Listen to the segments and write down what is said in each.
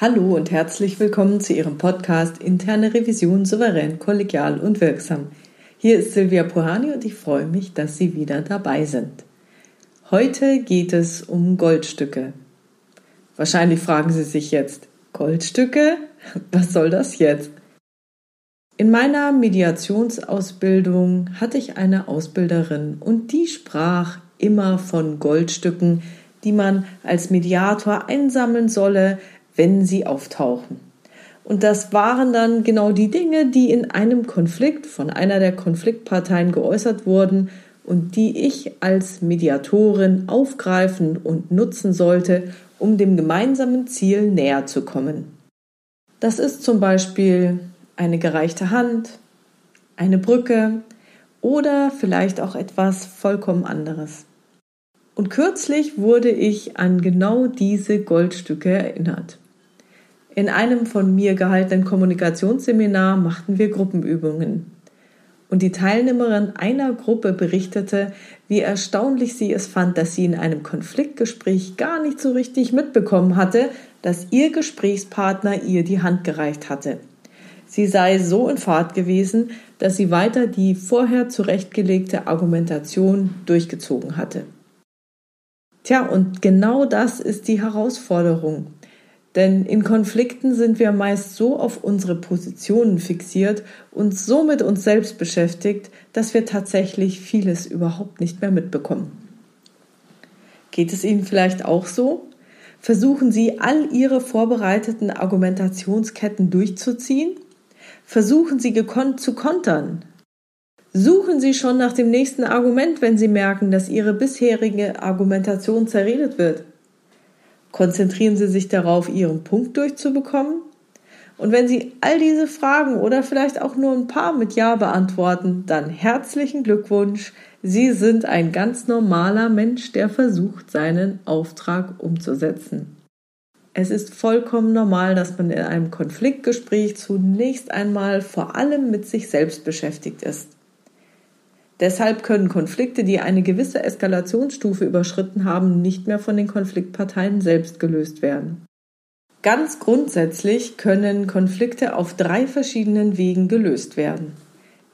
Hallo und herzlich willkommen zu Ihrem Podcast Interne Revision souverän, kollegial und wirksam. Hier ist Silvia Puhani und ich freue mich, dass Sie wieder dabei sind. Heute geht es um Goldstücke. Wahrscheinlich fragen Sie sich jetzt, Goldstücke? Was soll das jetzt? In meiner Mediationsausbildung hatte ich eine Ausbilderin und die sprach immer von Goldstücken, die man als Mediator einsammeln solle, wenn sie auftauchen. Und das waren dann genau die Dinge, die in einem Konflikt von einer der Konfliktparteien geäußert wurden und die ich als Mediatorin aufgreifen und nutzen sollte, um dem gemeinsamen Ziel näher zu kommen. Das ist zum Beispiel eine gereichte Hand, eine Brücke oder vielleicht auch etwas vollkommen anderes. Und kürzlich wurde ich an genau diese Goldstücke erinnert. In einem von mir gehaltenen Kommunikationsseminar machten wir Gruppenübungen. Und die Teilnehmerin einer Gruppe berichtete, wie erstaunlich sie es fand, dass sie in einem Konfliktgespräch gar nicht so richtig mitbekommen hatte, dass ihr Gesprächspartner ihr die Hand gereicht hatte. Sie sei so in Fahrt gewesen, dass sie weiter die vorher zurechtgelegte Argumentation durchgezogen hatte. Tja, und genau das ist die Herausforderung. Denn in Konflikten sind wir meist so auf unsere Positionen fixiert und so mit uns selbst beschäftigt, dass wir tatsächlich vieles überhaupt nicht mehr mitbekommen. Geht es Ihnen vielleicht auch so? Versuchen Sie all Ihre vorbereiteten Argumentationsketten durchzuziehen? Versuchen Sie gekonnt zu kontern? Suchen Sie schon nach dem nächsten Argument, wenn Sie merken, dass Ihre bisherige Argumentation zerredet wird? Konzentrieren Sie sich darauf, Ihren Punkt durchzubekommen? Und wenn Sie all diese Fragen oder vielleicht auch nur ein paar mit Ja beantworten, dann herzlichen Glückwunsch. Sie sind ein ganz normaler Mensch, der versucht, seinen Auftrag umzusetzen. Es ist vollkommen normal, dass man in einem Konfliktgespräch zunächst einmal vor allem mit sich selbst beschäftigt ist. Deshalb können Konflikte, die eine gewisse Eskalationsstufe überschritten haben, nicht mehr von den Konfliktparteien selbst gelöst werden. Ganz grundsätzlich können Konflikte auf drei verschiedenen Wegen gelöst werden.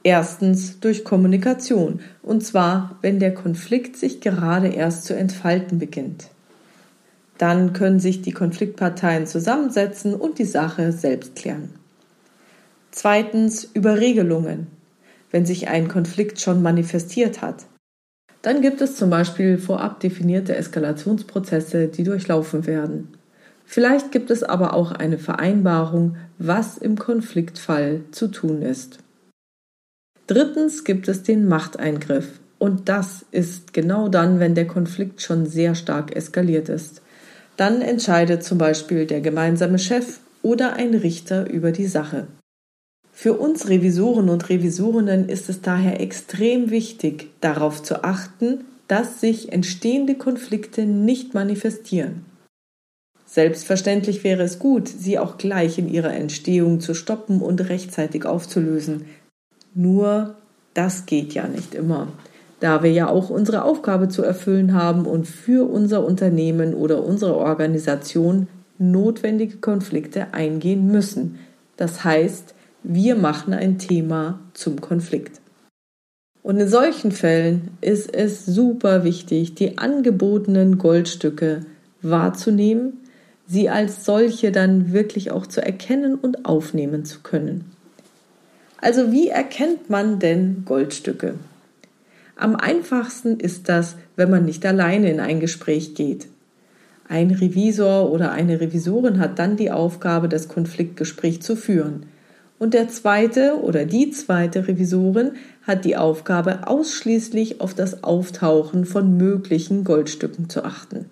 Erstens durch Kommunikation, und zwar, wenn der Konflikt sich gerade erst zu entfalten beginnt. Dann können sich die Konfliktparteien zusammensetzen und die Sache selbst klären. Zweitens über Regelungen, wenn sich ein Konflikt schon manifestiert hat. Dann gibt es zum Beispiel vorab definierte Eskalationsprozesse, die durchlaufen werden. Vielleicht gibt es aber auch eine Vereinbarung, was im Konfliktfall zu tun ist. Drittens gibt es den Machteingriff. Und das ist genau dann, wenn der Konflikt schon sehr stark eskaliert ist. Dann entscheidet zum Beispiel der gemeinsame Chef oder ein Richter über die Sache. Für uns Revisoren und Revisorinnen ist es daher extrem wichtig, darauf zu achten, dass sich entstehende Konflikte nicht manifestieren. Selbstverständlich wäre es gut, sie auch gleich in ihrer Entstehung zu stoppen und rechtzeitig aufzulösen. Nur das geht ja nicht immer, da wir ja auch unsere Aufgabe zu erfüllen haben und für unser Unternehmen oder unsere Organisation notwendige Konflikte eingehen müssen. Das heißt, wir machen ein Thema zum Konflikt. Und in solchen Fällen ist es super wichtig, die angebotenen Goldstücke wahrzunehmen, sie als solche dann wirklich auch zu erkennen und aufnehmen zu können. Also wie erkennt man denn Goldstücke? Am einfachsten ist das, wenn man nicht alleine in ein Gespräch geht. Ein Revisor oder eine Revisorin hat dann die Aufgabe, das Konfliktgespräch zu führen und der zweite oder die zweite Revisorin hat die Aufgabe, ausschließlich auf das Auftauchen von möglichen Goldstücken zu achten.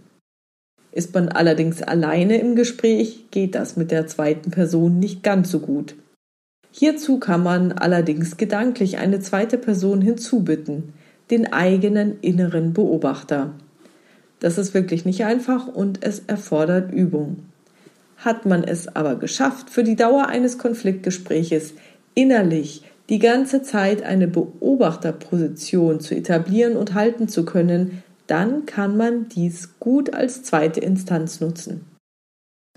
Ist man allerdings alleine im Gespräch, geht das mit der zweiten Person nicht ganz so gut. Hierzu kann man allerdings gedanklich eine zweite Person hinzubitten, den eigenen inneren Beobachter. Das ist wirklich nicht einfach und es erfordert Übung. Hat man es aber geschafft, für die Dauer eines Konfliktgespräches innerlich die ganze Zeit eine Beobachterposition zu etablieren und halten zu können, dann kann man dies gut als zweite Instanz nutzen.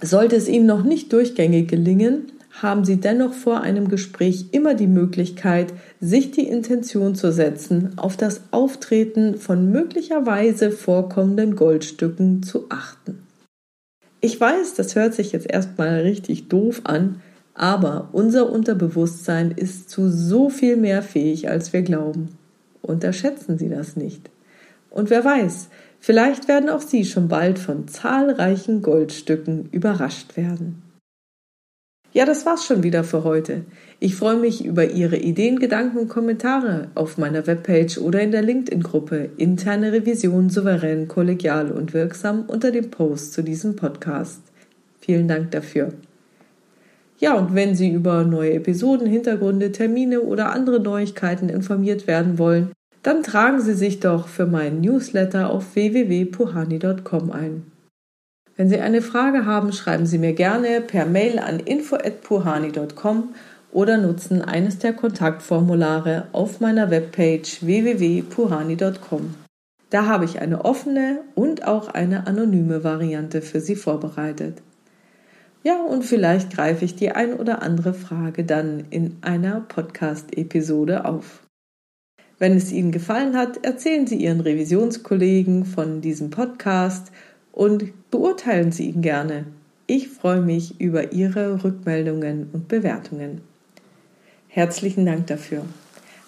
Sollte es Ihnen noch nicht durchgängig gelingen, haben Sie dennoch vor einem Gespräch immer die Möglichkeit, sich die Intention zu setzen, auf das Auftreten von möglicherweise vorkommenden Goldstücken zu achten. Ich weiß, das hört sich jetzt erstmal richtig doof an, aber unser Unterbewusstsein ist zu so viel mehr fähig, als wir glauben. Unterschätzen Sie das nicht. Und wer weiß, vielleicht werden auch Sie schon bald von zahlreichen Goldstücken überrascht werden. Ja, das war's schon wieder für heute. Ich freue mich über Ihre Ideen, Gedanken und Kommentare auf meiner Webpage oder in der LinkedIn-Gruppe Interne Revision souverän, kollegial und wirksam unter dem Post zu diesem Podcast. Vielen Dank dafür. Ja, und wenn Sie über neue Episoden, Hintergründe, Termine oder andere Neuigkeiten informiert werden wollen, dann tragen Sie sich doch für meinen Newsletter auf www.puhani.com ein. Wenn Sie eine Frage haben, schreiben Sie mir gerne per Mail an info@puhani.com oder nutzen eines der Kontaktformulare auf meiner Webpage www.puhani.com. Da habe ich eine offene und auch eine anonyme Variante für Sie vorbereitet. Ja, und vielleicht greife ich die ein oder andere Frage dann in einer Podcast-Episode auf. Wenn es Ihnen gefallen hat, erzählen Sie Ihren Revisionskollegen von diesem Podcast und beurteilen Sie ihn gerne. Ich freue mich über Ihre Rückmeldungen und Bewertungen. Herzlichen Dank dafür.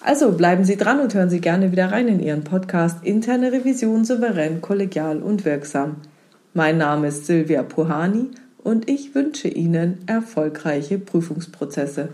Also bleiben Sie dran und hören Sie gerne wieder rein in Ihren Podcast Interne Revision souverän, kollegial und wirksam. Mein Name ist Silvia Puhani und ich wünsche Ihnen erfolgreiche Prüfungsprozesse.